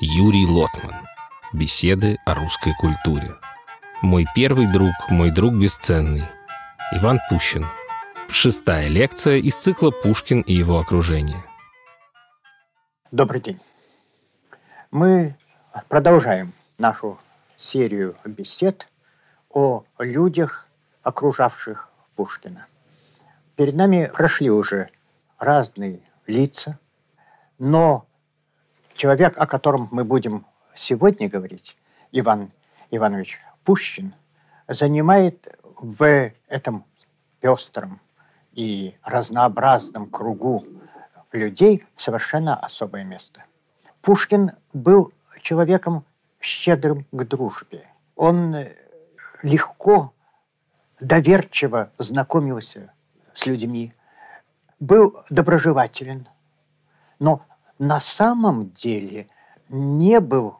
Юрий Лотман. Беседы о русской культуре. Мой первый друг, мой друг бесценный. Иван Пущин. Шестая лекция из цикла «Пушкин и его окружение». Добрый день. Мы продолжаем нашу серию бесед о людях, окружавших Пушкина. Перед нами прошли уже разные лица, но человек, о котором мы будем сегодня говорить, Иван Иванович Пущин, занимает в этом пестром и разнообразном кругу людей совершенно особое место. Пушкин был человеком щедрым к дружбе. Он легко, доверчиво знакомился с людьми, был доброжелателен, но на самом деле не был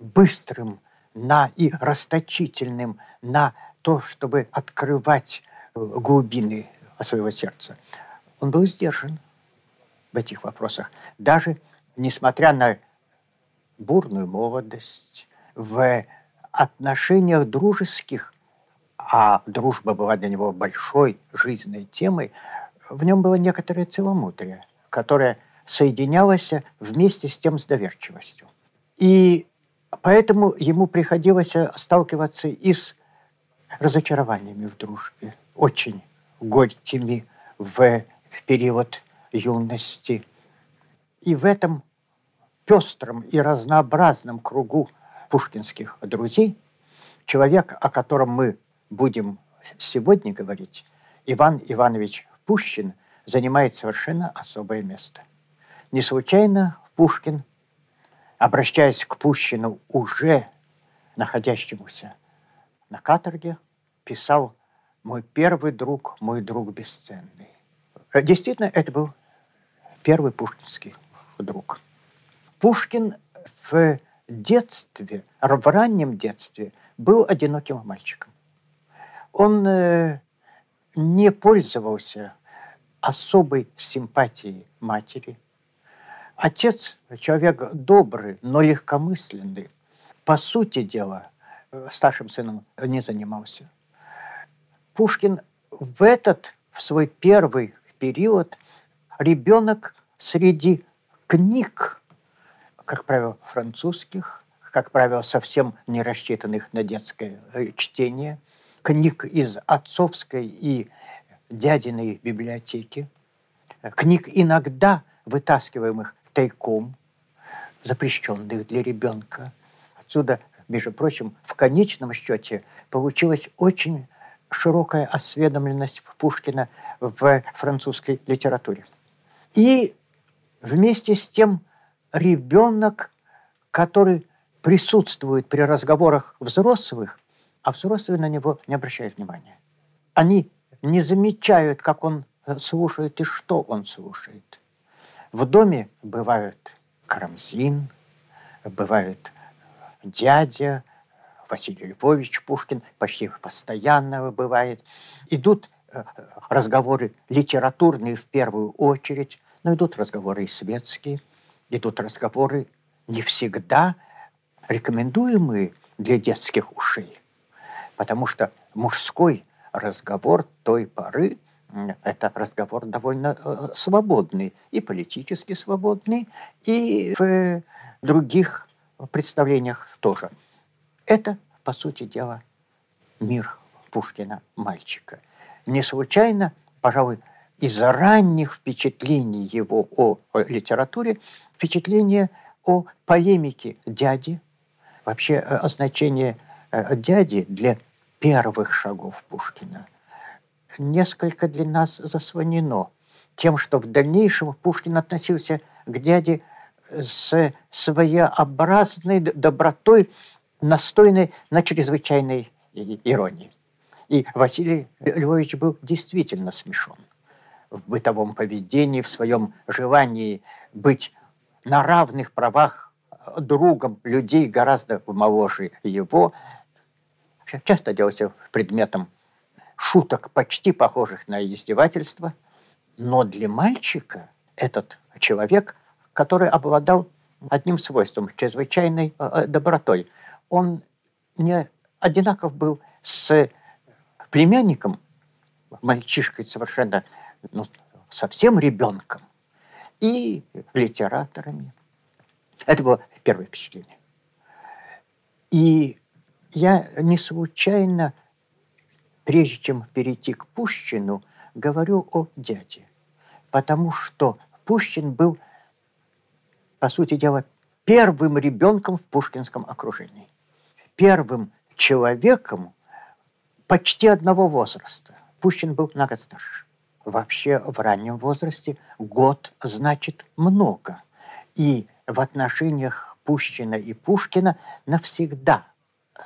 быстрым на и расточительным на то, чтобы открывать э, глубины своего сердца. Он был сдержан в этих вопросах. Даже несмотря на бурную молодость, в отношениях дружеских, а дружба была для него большой жизненной темой, в нем было некоторое целомудрие, которое соединялось вместе с тем с доверчивостью. И поэтому ему приходилось сталкиваться и с разочарованиями в дружбе, очень горькими в период юности. И в этом пестром и разнообразном кругу пушкинских друзей человек, о котором мы будем сегодня говорить, Иван Иванович Пущин, занимает совершенно особое место. Не случайно Пушкин, обращаясь к Пущину уже находящемуся на каторге, писал «Мой первый друг, мой друг бесценный». Действительно, это был первый пушкинский друг. Пушкин в детстве, в раннем детстве был одиноким мальчиком. Он э, не пользовался особой симпатией матери. Отец – человек добрый, но легкомысленный. По сути дела, э, старшим сыном не занимался. Пушкин в этот, в свой первый период, ребенок среди книг, как правило, французских, как правило, совсем не рассчитанных на детское э, чтение, книг из отцовской и дядиной библиотеки, книг иногда вытаскиваемых тайком, запрещенных для ребенка. Отсюда, между прочим, в конечном счете получилась очень широкая осведомленность Пушкина в французской литературе. И вместе с тем ребенок, который присутствует при разговорах взрослых, а взрослые на него не обращают внимания. Они не замечают, как он слушает и что он слушает. В доме бывают Карамзин, бывает дядя, Василий Львович Пушкин, почти постоянно бывает. Идут э, разговоры литературные в первую очередь, но идут разговоры и светские, идут разговоры не всегда рекомендуемые для детских ушей, потому что мужской разговор той поры это разговор довольно э, свободный, и политически свободный, и в других представлениях тоже. Это, по сути дела, мир Пушкина мальчика. Не случайно, пожалуй, из-за ранних впечатлений его о, о литературе, впечатление о полемике дяди, вообще э, значение э, дяди для первых шагов Пушкина несколько для нас заслонено тем, что в дальнейшем Пушкин относился к дяде с своеобразной добротой, настойной на чрезвычайной иронии. И Василий Львович был действительно смешон в бытовом поведении, в своем желании быть на равных правах другом людей гораздо моложе его, часто делался предметом шуток, почти похожих на издевательство. Но для мальчика этот человек, который обладал одним свойством, чрезвычайной э, добротой. Он не одинаков был с племянником, мальчишкой совершенно, ну, совсем ребенком, и литераторами. Это было первое впечатление. И я не случайно, прежде чем перейти к Пущину, говорю о дяде. Потому что Пущин был, по сути дела, первым ребенком в пушкинском окружении. Первым человеком почти одного возраста. Пущин был на год старше. Вообще в раннем возрасте год значит много. И в отношениях Пущина и Пушкина навсегда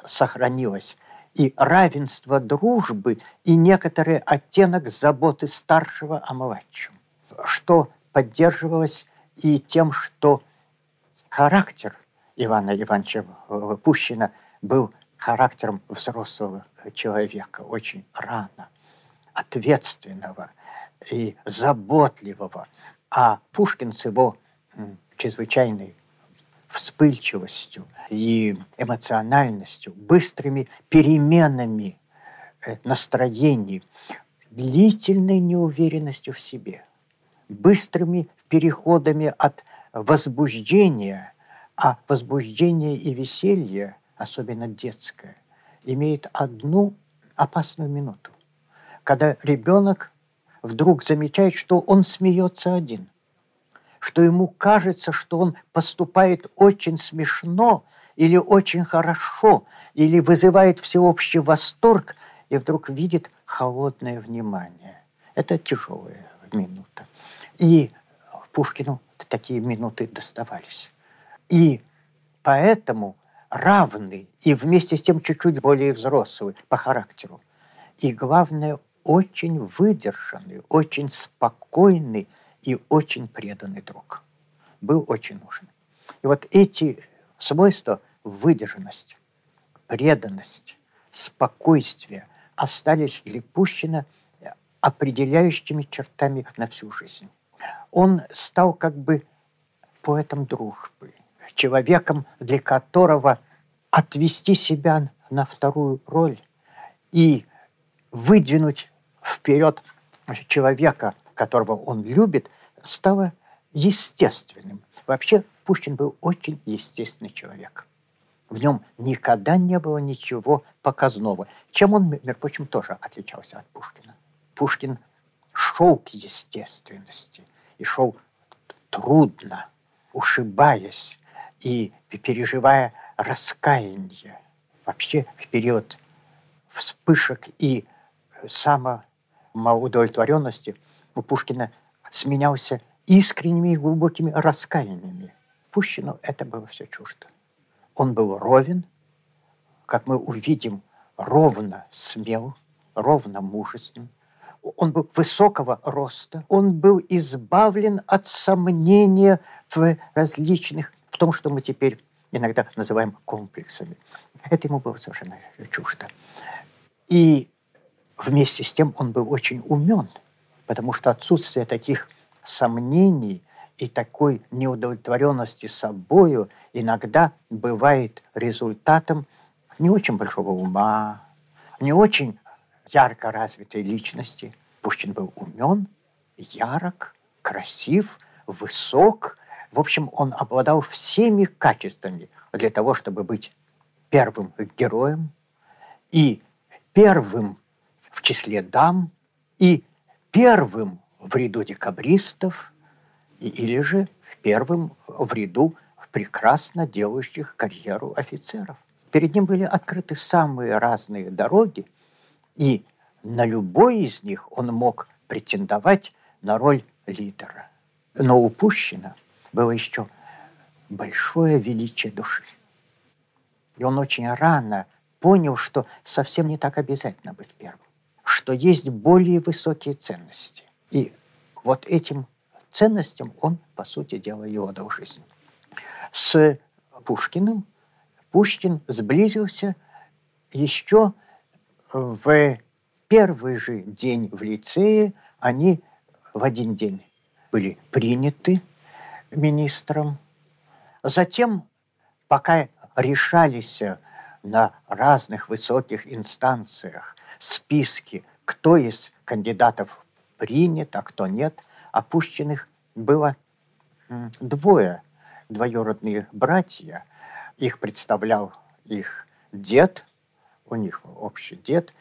сохранилось и равенство дружбы, и некоторый оттенок заботы старшего о младшем, что поддерживалось и тем, что характер Ивана Ивановича Пущина был характером взрослого человека очень рано, ответственного и заботливого. А Пушкин с его чрезвычайной вспыльчивостью и эмоциональностью, быстрыми переменами э, настроений, длительной неуверенностью в себе, быстрыми переходами от возбуждения, а возбуждение и веселье, особенно детское, имеет одну опасную минуту, когда ребенок вдруг замечает, что он смеется один – что ему кажется, что он поступает очень смешно или очень хорошо, или вызывает всеобщий восторг, и вдруг видит холодное внимание. Это тяжелая минута. И Пушкину такие минуты доставались. И поэтому равный и вместе с тем чуть-чуть более взрослый по характеру. И главное, очень выдержанный, очень спокойный, и очень преданный друг. Был очень нужен. И вот эти свойства выдержанность, преданность, спокойствие остались для Пущина определяющими чертами на всю жизнь. Он стал как бы поэтом дружбы, человеком, для которого отвести себя на вторую роль и выдвинуть вперед человека, которого он любит, стало естественным. Вообще Пушкин был очень естественный человек. В нем никогда не было ничего показного, чем он, между прочим, тоже отличался от Пушкина. Пушкин шел к естественности и шел трудно, ушибаясь и переживая раскаяние. Вообще в период вспышек и самоудовлетворенности – у Пушкина сменялся искренними и глубокими раскаяниями. Пущину это было все чуждо. Он был ровен, как мы увидим, ровно смел, ровно мужественным. Он был высокого роста, он был избавлен от сомнения в различных, в том, что мы теперь иногда называем комплексами. Это ему было совершенно чуждо. И вместе с тем он был очень умен – потому что отсутствие таких сомнений и такой неудовлетворенности собою иногда бывает результатом не очень большого ума, не очень ярко развитой личности. Пушкин был умен, ярок, красив, высок. В общем, он обладал всеми качествами для того, чтобы быть первым героем и первым в числе дам, и первым в ряду декабристов или же первым в ряду прекрасно делающих карьеру офицеров. Перед ним были открыты самые разные дороги, и на любой из них он мог претендовать на роль лидера. Но упущено было еще большое величие души. И он очень рано понял, что совсем не так обязательно быть первым что есть более высокие ценности. И вот этим ценностям он, по сути дела, и отдал жизнь. С Пушкиным Пушкин сблизился еще в первый же день в лицее. Они в один день были приняты министром, затем, пока решались на разных высоких инстанциях списки, кто из кандидатов принят, а кто нет, опущенных было двое, двоюродные братья. Их представлял их дед, у них общий дед,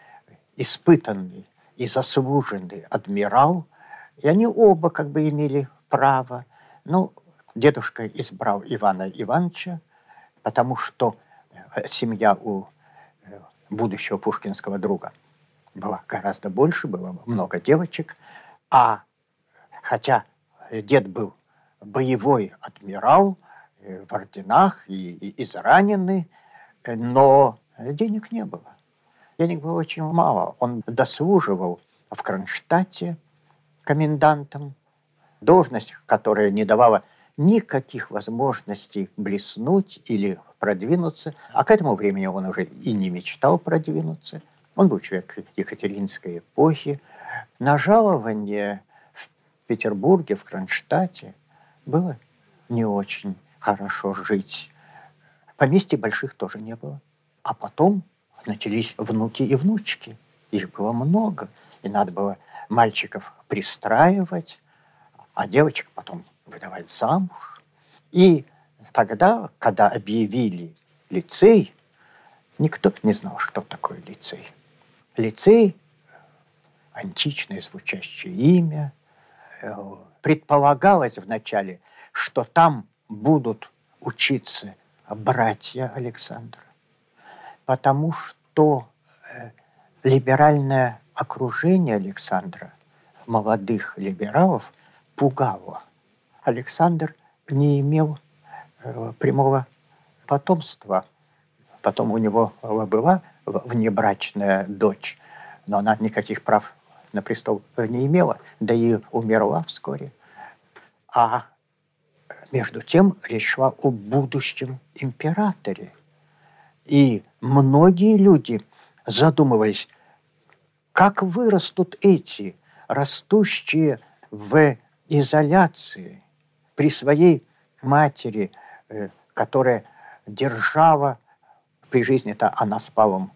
испытанный и заслуженный адмирал, и они оба как бы имели право. Ну, дедушка избрал Ивана Ивановича, потому что э, семья у э, будущего пушкинского друга была гораздо больше, было много девочек, а хотя дед был боевой адмирал э, в орденах и, и израненный, но денег не было. Денег было очень мало. Он дослуживал в Кронштадте комендантом, должность, которая не давала никаких возможностей блеснуть или продвинуться. А к этому времени он уже и не мечтал продвинуться. Он был человек Екатеринской эпохи. На жалование в Петербурге, в Кронштадте было не очень хорошо жить. Поместья больших тоже не было. А потом начались внуки и внучки. Их было много. И надо было мальчиков пристраивать, а девочек потом выдавать замуж. И тогда, когда объявили лицей, никто не знал, что такое лицей. Лицей – античное звучащее имя. Э, предполагалось вначале, что там будут учиться братья Александра потому что э, либеральное окружение Александра, молодых либералов, пугало. Александр не имел э, прямого потомства. Потом у него была внебрачная дочь, но она никаких прав на престол не имела, да и умерла вскоре. А между тем речь шла о будущем императоре – и многие люди задумывались, как вырастут эти, растущие в изоляции при своей матери, э, которая держава при жизни-то она с Павлом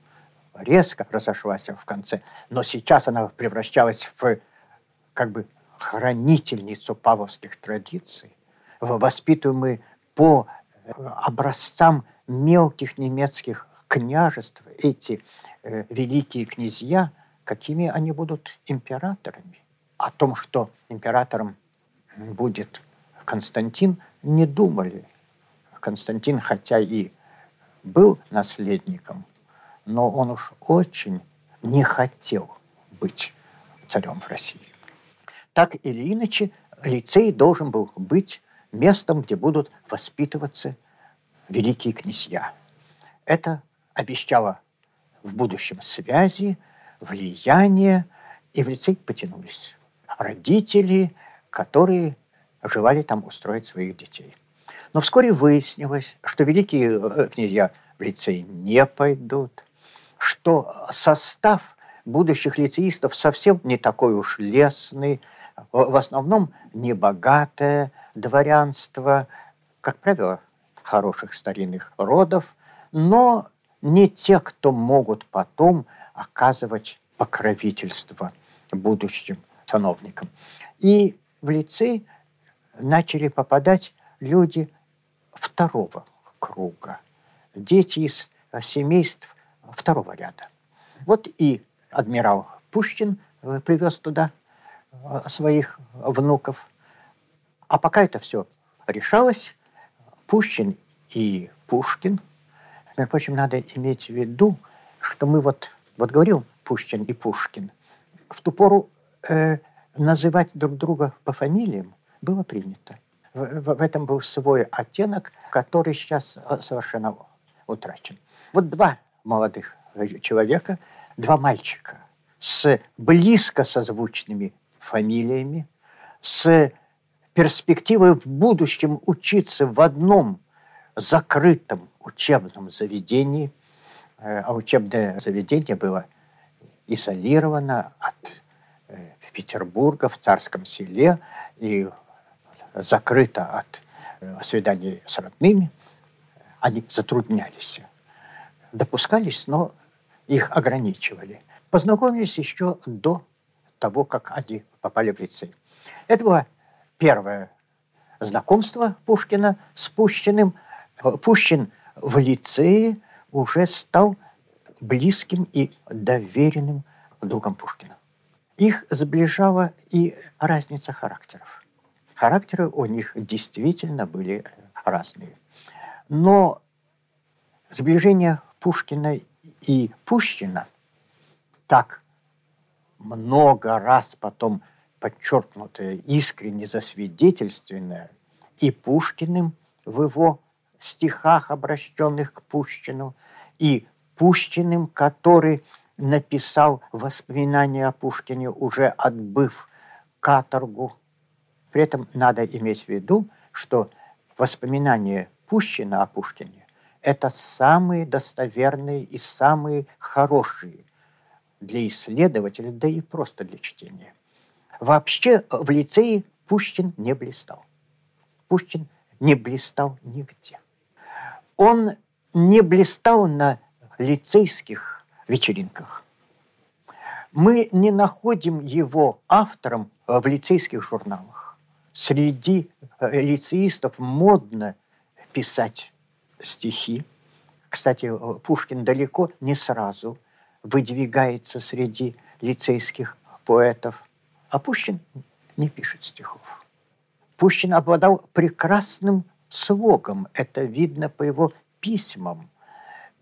резко разошлась в конце, но сейчас она превращалась в как бы хранительницу павловских традиций, воспитываемые по э, образцам мелких немецких княжеств, эти э, великие князья, какими они будут императорами. О том, что императором будет Константин, не думали. Константин, хотя и был наследником, но он уж очень не хотел быть царем в России. Так или иначе, лицей должен был быть местом, где будут воспитываться великие князья. Это обещало в будущем связи, влияние, и в лицей потянулись родители, которые желали там устроить своих детей. Но вскоре выяснилось, что великие э, князья в лицей не пойдут, что состав будущих лицеистов совсем не такой уж лесный, в основном небогатое дворянство, как правило, хороших старинных родов, но не те, кто могут потом оказывать покровительство будущим сановникам. И в лицей начали попадать люди второго круга, дети из семейств второго ряда. Вот и адмирал Пушкин э, привез туда э, своих внуков. А пока это все решалось, Пущин и Пушкин. Между прочим, надо иметь в виду, что мы вот, вот говорил Пущин и Пушкин, в ту пору э, называть друг друга по фамилиям было принято. В, в, этом был свой оттенок, который сейчас э, совершенно утрачен. Вот два молодых человека, два мальчика с близко созвучными фамилиями, с перспективы в будущем учиться в одном закрытом учебном заведении, э, а учебное заведение было изолировано от э, Петербурга в Царском селе и закрыто от э, свиданий с родными, они затруднялись. Допускались, но их ограничивали. Познакомились еще до того, как они попали в лицей. Это было первое знакомство Пушкина с Пущиным. Пущин в лицее уже стал близким и доверенным другом Пушкина. Их сближала и разница характеров. Характеры у них действительно были разные. Но сближение Пушкина и Пущина так много раз потом подчеркнутое, искренне засвидетельственное и Пушкиным в его стихах, обращенных к Пущину, и Пущиным, который написал воспоминания о Пушкине, уже отбыв каторгу. При этом надо иметь в виду, что воспоминания Пущина о Пушкине – это самые достоверные и самые хорошие для исследователя, да и просто для чтения. Вообще в лицее Пушкин не блистал. Пушкин не блистал нигде. Он не блистал на лицейских вечеринках. Мы не находим его автором в лицейских журналах. Среди э, лицеистов модно писать стихи. Кстати, Пушкин далеко не сразу выдвигается среди лицейских поэтов. А Пушкин не пишет стихов. Пушкин обладал прекрасным слогом. Это видно по его письмам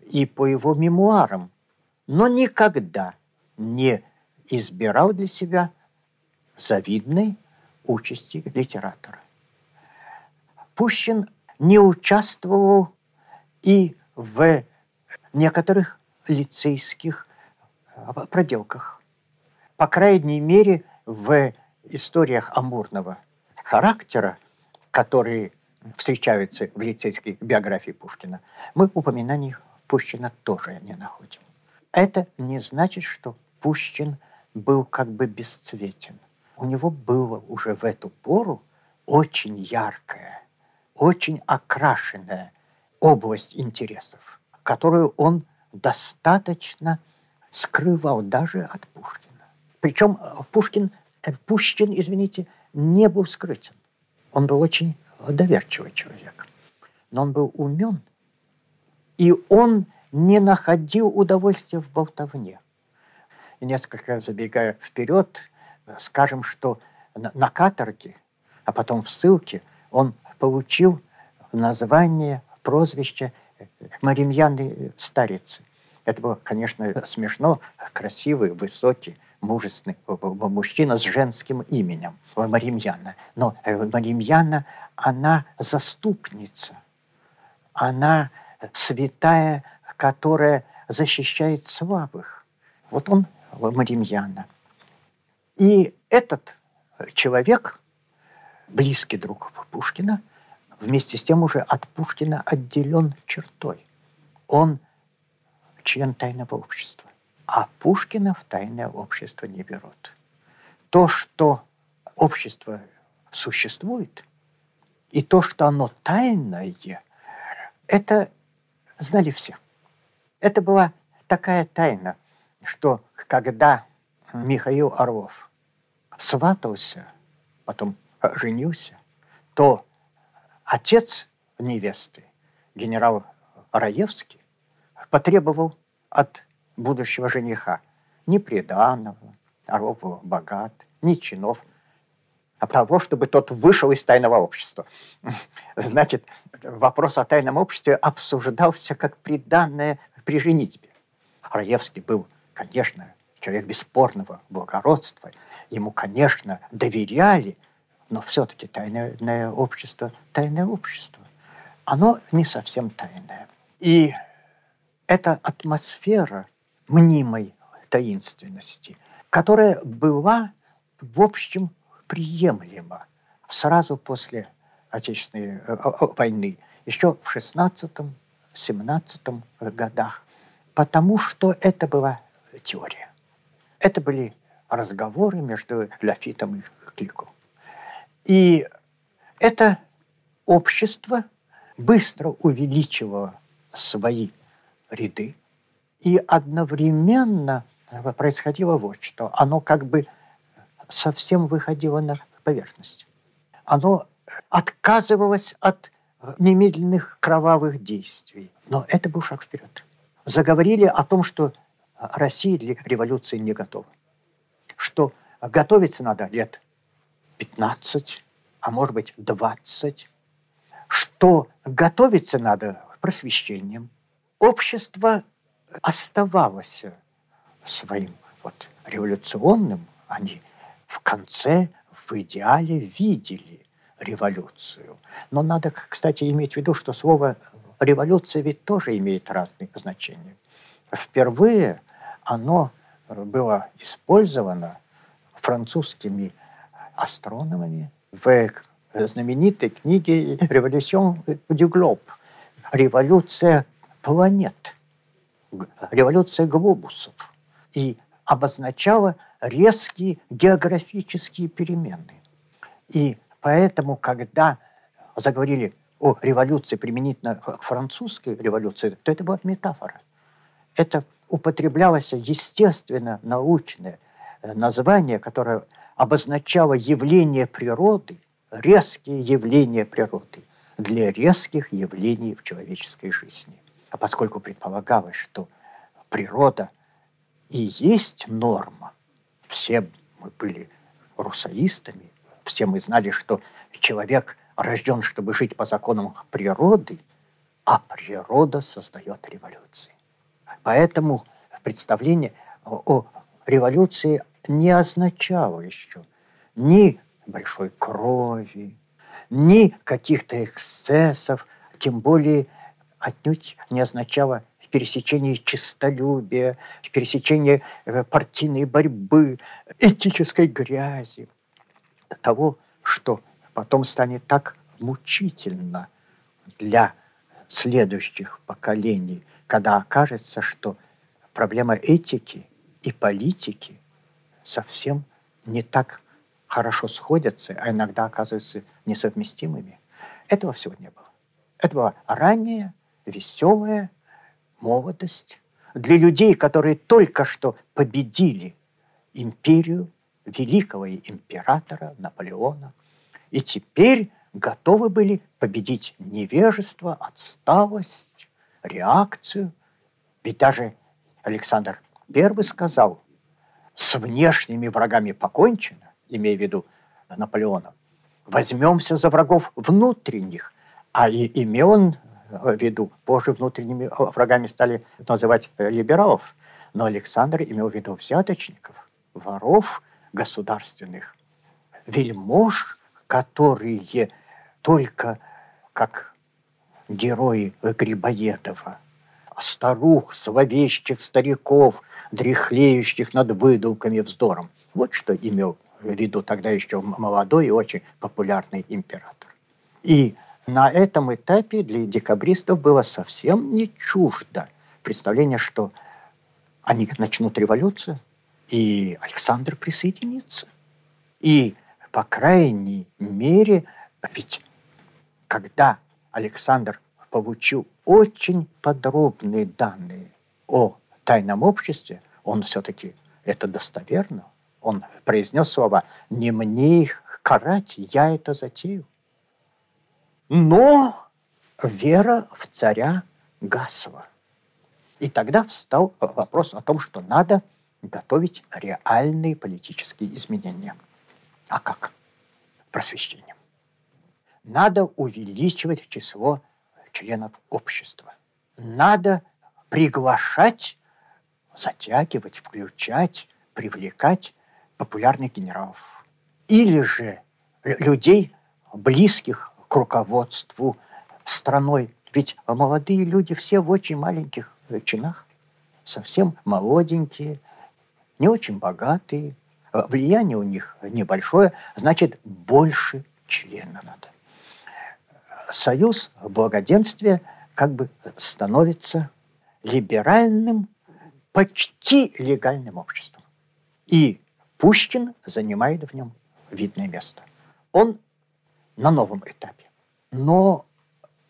и по его мемуарам, но никогда не избирал для себя завидной участи литератора. Пущин не участвовал и в некоторых лицейских а, проделках. По крайней мере, в историях амурного характера, которые встречаются в лицейской биографии Пушкина, мы упоминаний Пущина тоже не находим. Это не значит, что Пущин был как бы бесцветен. У него было уже в эту пору очень яркая, очень окрашенная область интересов, которую он достаточно скрывал даже от Пушкина. Причем Пушкин, э, Пушкин, извините, не был скрытен. Он был очень доверчивый человек. Но он был умен и он не находил удовольствия в болтовне. Несколько забегая вперед, скажем, что на каторге, а потом в ссылке, он получил название, прозвище Маримьяны Старицы. Это было, конечно, смешно, красивый, высокий, мужественный мужчина с женским именем Маримьяна. Но Маримьяна, она заступница. Она святая, которая защищает слабых. Вот он Маримьяна. И этот человек, близкий друг Пушкина, вместе с тем уже от Пушкина отделен чертой. Он член тайного общества. А Пушкина в тайное общество не берут. То, что общество существует, и то, что оно тайное, это знали все. Это была такая тайна, что когда Михаил Орлов сватался, потом женился, то отец невесты, генерал Раевский, потребовал от будущего жениха ни приданого, Орлов был богат, ни чинов, а того, чтобы тот вышел из тайного общества. Значит, вопрос о тайном обществе обсуждался как приданное при женитьбе. Раевский был, конечно, человек бесспорного благородства. Ему, конечно, доверяли, но все-таки тайное общество, тайное общество, оно не совсем тайное. И эта атмосфера мнимой таинственности, которая была, в общем, приемлемо сразу после Отечественной э, войны, еще в 16-17 годах, потому что это была теория. Это были разговоры между Лафитом и Клико. И это общество быстро увеличивало свои ряды, и одновременно происходило вот что. Оно как бы совсем выходило на поверхность. Оно отказывалось от немедленных кровавых действий. Но это был шаг вперед. Заговорили о том, что Россия для революции не готова. Что готовиться надо лет 15, а может быть 20. Что готовиться надо просвещением. Общество оставалось своим вот революционным, они в конце в идеале видели революцию. Но надо, кстати, иметь в виду, что слово революция ведь тоже имеет разные значения. Впервые оно было использовано французскими астрономами в знаменитой книге «Революцион du globe» – «Революция планет», «Революция глобусов». И обозначала резкие географические перемены. И поэтому, когда заговорили о революции применительно к французской революции, то это была метафора. Это употреблялось естественно научное название, которое обозначало явление природы, резкие явления природы для резких явлений в человеческой жизни. А поскольку предполагалось, что природа и есть норма, все мы были русаистами, все мы знали, что человек рожден, чтобы жить по законам природы, а природа создает революции. Поэтому представление о революции не означало еще ни большой крови, ни каких-то эксцессов, тем более отнюдь не означало пересечение честолюбия, пересечение э, партийной борьбы, этической грязи, того, что потом станет так мучительно для следующих поколений, когда окажется, что проблема этики и политики совсем не так хорошо сходятся, а иногда оказываются несовместимыми. Этого всего не было. Это была ранняя, веселая молодость для людей, которые только что победили империю великого императора Наполеона и теперь готовы были победить невежество, отсталость, реакцию. Ведь даже Александр I сказал, с внешними врагами покончено, имея в виду Наполеона, возьмемся за врагов внутренних. А и имел он в виду, позже внутренними врагами стали называть либералов, но Александр имел в виду взяточников, воров государственных, вельмож, которые только как герои Грибоедова, старух, зловещих стариков, дряхлеющих над выдумками вздором. Вот что имел в виду тогда еще молодой и очень популярный император. И на этом этапе для декабристов было совсем не чуждо представление, что они начнут революцию, и Александр присоединится. И, по крайней мере, ведь когда Александр получил очень подробные данные о тайном обществе, он все-таки это достоверно. Он произнес слова «Не мне их карать, я это затею». Но вера в царя гасла. И тогда встал вопрос о том, что надо готовить реальные политические изменения. А как? Просвещением надо увеличивать число членов общества. Надо приглашать, затягивать, включать, привлекать популярных генералов. Или же людей, близких к руководству страной. Ведь молодые люди все в очень маленьких чинах, совсем молоденькие, не очень богатые, влияние у них небольшое, значит, больше члена надо союз благоденствия как бы становится либеральным, почти легальным обществом. И Пушкин занимает в нем видное место. Он на новом этапе. Но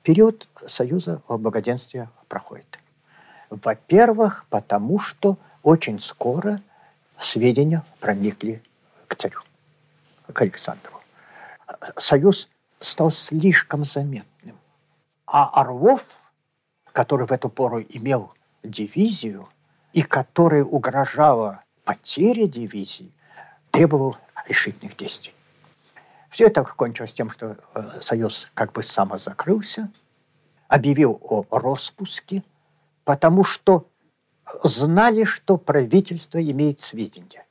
период Союза благоденствия проходит. Во-первых, потому что очень скоро сведения проникли к царю, к Александру. Союз стал слишком заметным. А Орлов, который в эту пору имел дивизию и который угрожала потере дивизии, требовал решительных действий. Все это кончилось тем, что э, Союз как бы самозакрылся, объявил о распуске, потому что знали, что правительство имеет сведения.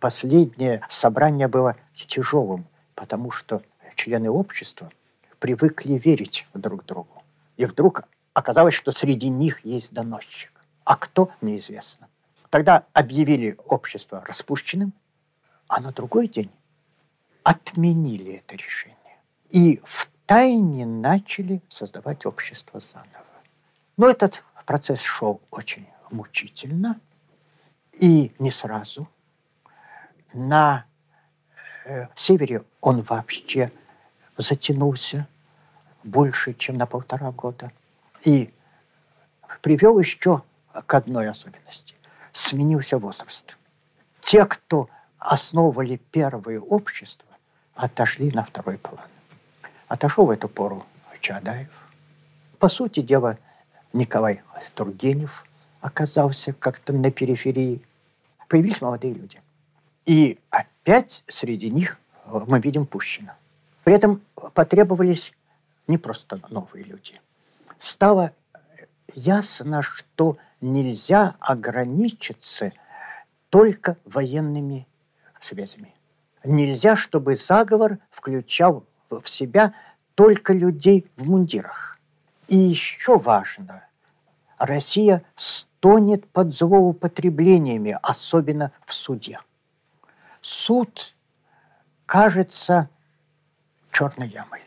Последнее собрание было тяжелым, потому что члены общества привыкли верить друг другу. И вдруг оказалось, что среди них есть доносчик. А кто, неизвестно. Тогда объявили общество распущенным, а на другой день отменили это решение. И в тайне начали создавать общество заново. Но этот процесс шел очень мучительно и не сразу. На э, севере он вообще затянулся больше, чем на полтора года. И привел еще к одной особенности. Сменился возраст. Те, кто основывали первые общества, отошли на второй план. Отошел в эту пору Чадаев. По сути дела, Николай Тургенев оказался как-то на периферии. Появились молодые люди. И опять среди них мы видим Пущина. При этом потребовались не просто новые люди. Стало ясно, что нельзя ограничиться только военными связями. Нельзя, чтобы заговор включал в себя только людей в мундирах. И еще важно, Россия стонет под злоупотреблениями, особенно в суде. Суд кажется черной ямой.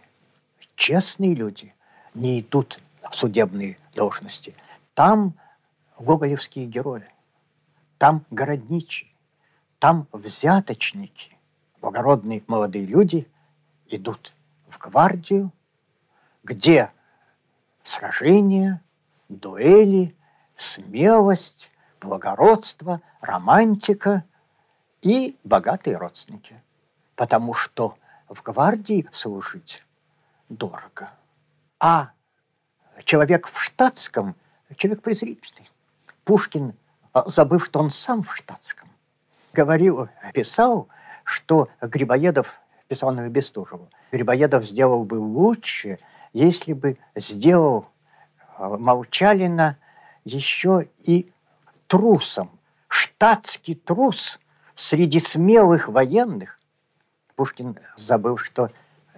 Честные люди не идут в судебные должности. Там гоголевские герои, там городничие, там взяточники, благородные молодые люди идут в гвардию, где сражения, дуэли, смелость, благородство, романтика и богатые родственники. Потому что в гвардии служить дорого. А человек в штатском – человек презрительный. Пушкин, а, забыв, что он сам в штатском, говорил, писал, что Грибоедов, писал на Бестужеву, Грибоедов сделал бы лучше, если бы сделал а, Молчалина еще и трусом. Штатский трус среди смелых военных. Пушкин забыл, что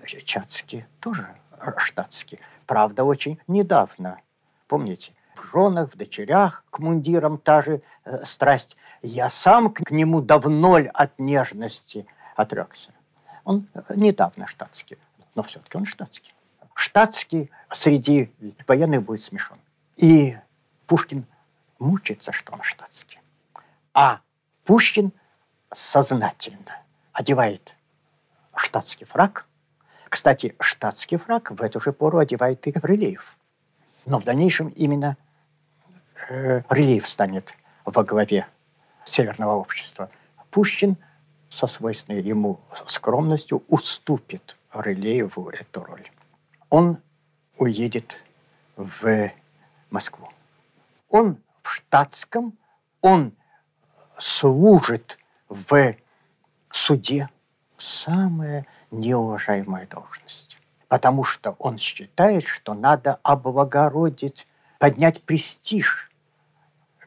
Чацкий тоже штатский. Правда, очень недавно. Помните? В женах, в дочерях, к мундирам та же э, страсть. Я сам к нему давно от нежности отрекся. Он э, недавно штатский, но все-таки он штатский. Штатский среди военных будет смешон. И Пушкин мучается, что он штатский. А Пушкин сознательно одевает штатский фраг. Кстати, штатский фраг в эту же пору одевает и Рылеев. Но в дальнейшем именно э, Рылеев станет во главе Северного общества. Пущин со свойственной ему скромностью уступит Рылееву эту роль. Он уедет в Москву. Он в штатском, он служит в суде. Самая неуважаемая должность. Потому что он считает, что надо облагородить, поднять престиж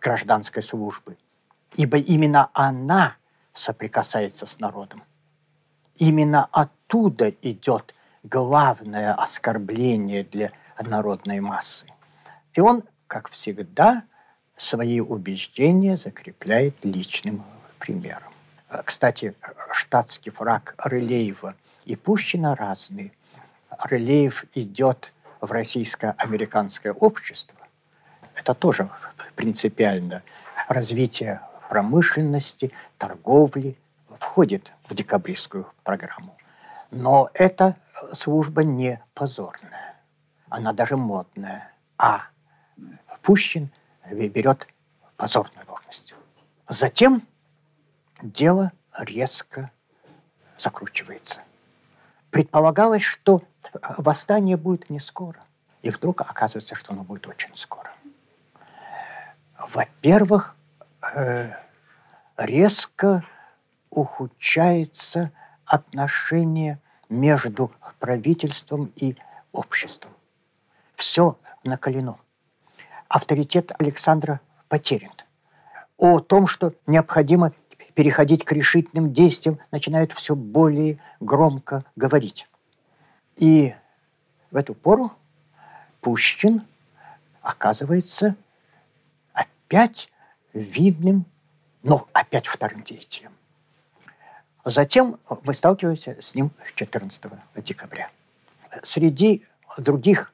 гражданской службы. Ибо именно она соприкасается с народом. Именно оттуда идет главное оскорбление для народной массы. И он, как всегда, свои убеждения закрепляет личным примером. Кстати, штатский фраг Рылеева и Пущина разные. Рылеев идет в российско-американское общество. Это тоже принципиально. Развитие промышленности, торговли входит в декабристскую программу. Но это служба не позорная, она даже модная, а Пущин берет позорную должность. Затем дело резко закручивается. Предполагалось, что восстание будет не скоро. И вдруг оказывается, что оно будет очень скоро. Во-первых, э, резко ухудшается отношение между правительством и обществом. Все накалено. Авторитет Александра потерян. О том, что необходимо переходить к решительным действиям, начинают все более громко говорить. И в эту пору Пущин оказывается опять видным, но опять вторым деятелем. Затем мы сталкиваемся с ним 14 декабря. Среди других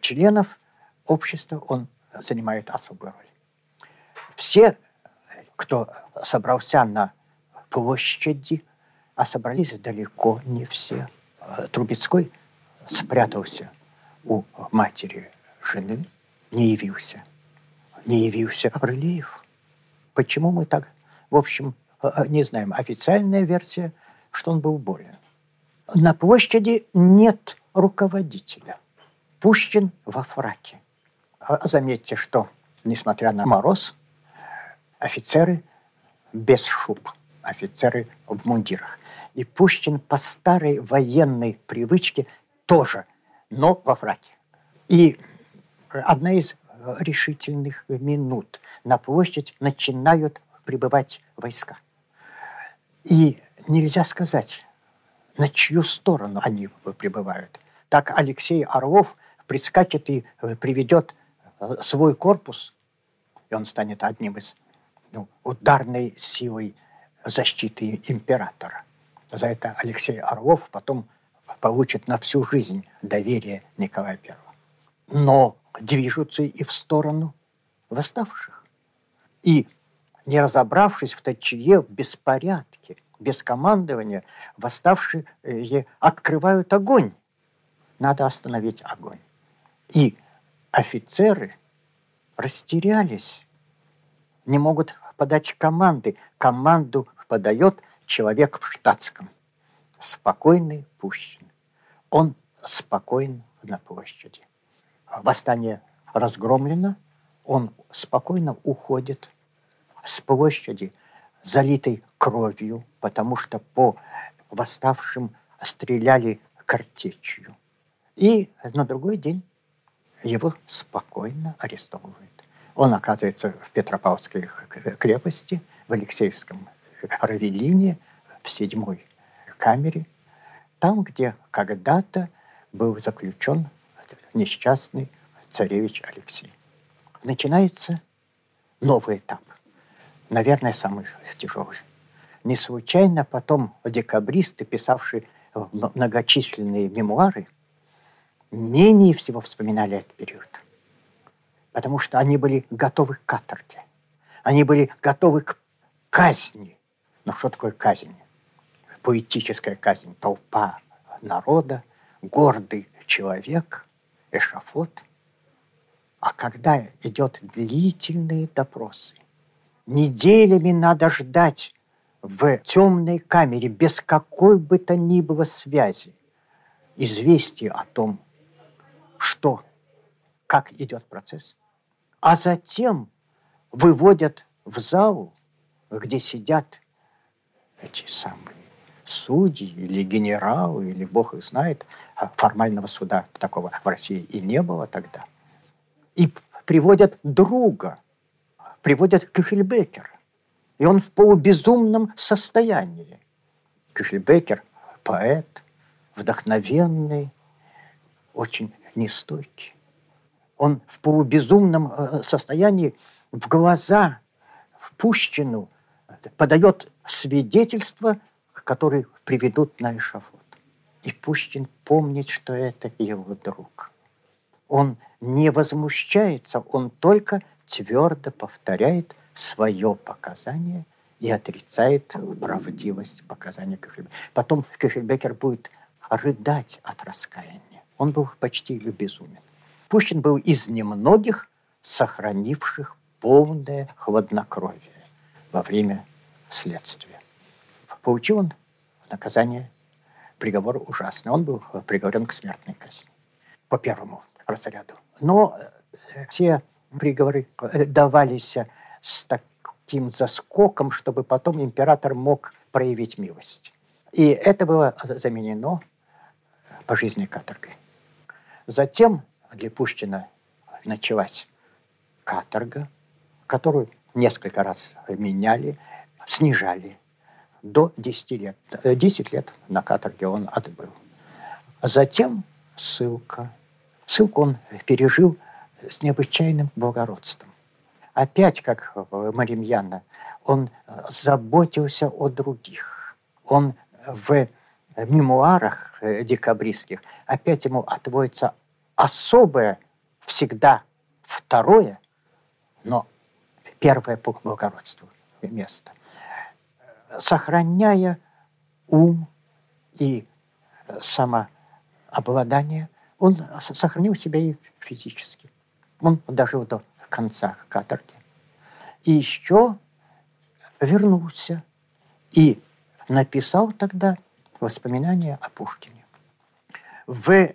членов общества он занимает особую роль. Все, кто собрался на площади, а собрались далеко не все. Трубецкой спрятался у матери жены, не явился. Не явился Рылеев. Почему мы так, в общем, э, не знаем. Официальная версия, что он был болен. На площади нет руководителя. Пущин во фраке. А заметьте, что, несмотря на мороз, офицеры без шуб, офицеры в мундирах. И Пущин по старой военной привычке тоже, но во фраке. И одна из решительных минут на площадь начинают прибывать войска. И нельзя сказать, на чью сторону они прибывают. Так Алексей Орлов прискачет и приведет свой корпус, и он станет одним из ну, ударной силой защиты императора. За это Алексей Орлов потом получит на всю жизнь доверие Николая I. Но движутся и в сторону восставших. И не разобравшись в точие, в беспорядке, без командования, восставшие открывают огонь. Надо остановить огонь. И офицеры растерялись, не могут подать команды. Команду подает человек в штатском. Спокойный Пущин. Он спокоен на площади. Восстание разгромлено, он спокойно уходит с площади, залитой кровью, потому что по восставшим стреляли картечью. И на другой день его спокойно арестовывают. Он оказывается в Петропавловской крепости, в Алексеевском Равелине, в седьмой камере, там, где когда-то был заключен несчастный царевич Алексей. Начинается новый этап, наверное, самый тяжелый. Не случайно потом декабристы, писавшие многочисленные мемуары, менее всего вспоминали этот период. Потому что они были готовы к каторге. Они были готовы к казни. Но что такое казнь? Поэтическая казнь. Толпа народа, гордый человек, эшафот. А когда идет длительные допросы, неделями надо ждать в темной камере без какой бы то ни было связи известие о том, что, как идет процесс, а затем выводят в залу, где сидят эти самые судьи или генералы, или бог их знает, а формального суда такого в России и не было тогда. И приводят друга, приводят Кюхельбекера. И он в полубезумном состоянии. Кюхельбекер – поэт, вдохновенный, очень нестойкий. Он в полубезумном э, состоянии в глаза в Пущину подает свидетельство, которые приведут на эшафот. И Пущин помнит, что это его друг. Он не возмущается, он только твердо повторяет свое показание и отрицает правдивость показания Кюхельбекера. Потом Кюхельбекер будет рыдать от раскаяния. Он был почти безумен. Пушкин был из немногих, сохранивших полное хладнокровие во время следствия. Получил он наказание, приговор ужасный. Он был приговорен к смертной казни по первому разряду. Но э, все приговоры э, давались с таким заскоком, чтобы потом император мог проявить милость. И это было заменено пожизненной каторгой. Затем для Пушкина началась каторга, которую несколько раз меняли, снижали до 10 лет. 10 лет на каторге он отбыл. Затем ссылка. Ссылку он пережил с необычайным благородством. Опять, как Маримьяна, он заботился о других. Он в мемуарах декабристских опять ему отводится особое, всегда второе, но первое по благородству место. Сохраняя ум и самообладание, он сохранил себя и физически. Он дожил до конца каторги. И еще вернулся и написал тогда воспоминания о Пушкине. В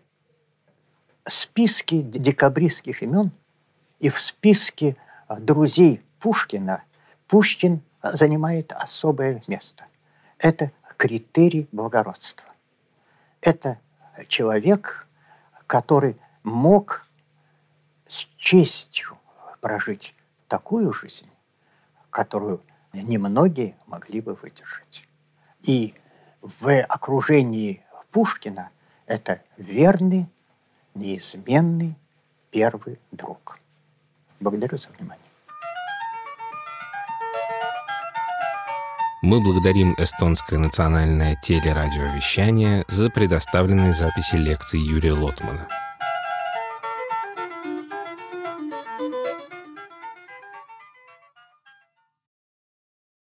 списке декабристских имен и в списке а, друзей Пушкина Пушкин занимает особое место. Это критерий благородства. Это человек, который мог с честью прожить такую жизнь, которую немногие могли бы выдержать. И в окружении Пушкина это верный, неизменный первый друг. Благодарю за внимание. Мы благодарим Эстонское национальное телерадиовещание за предоставленные записи лекций Юрия Лотмана.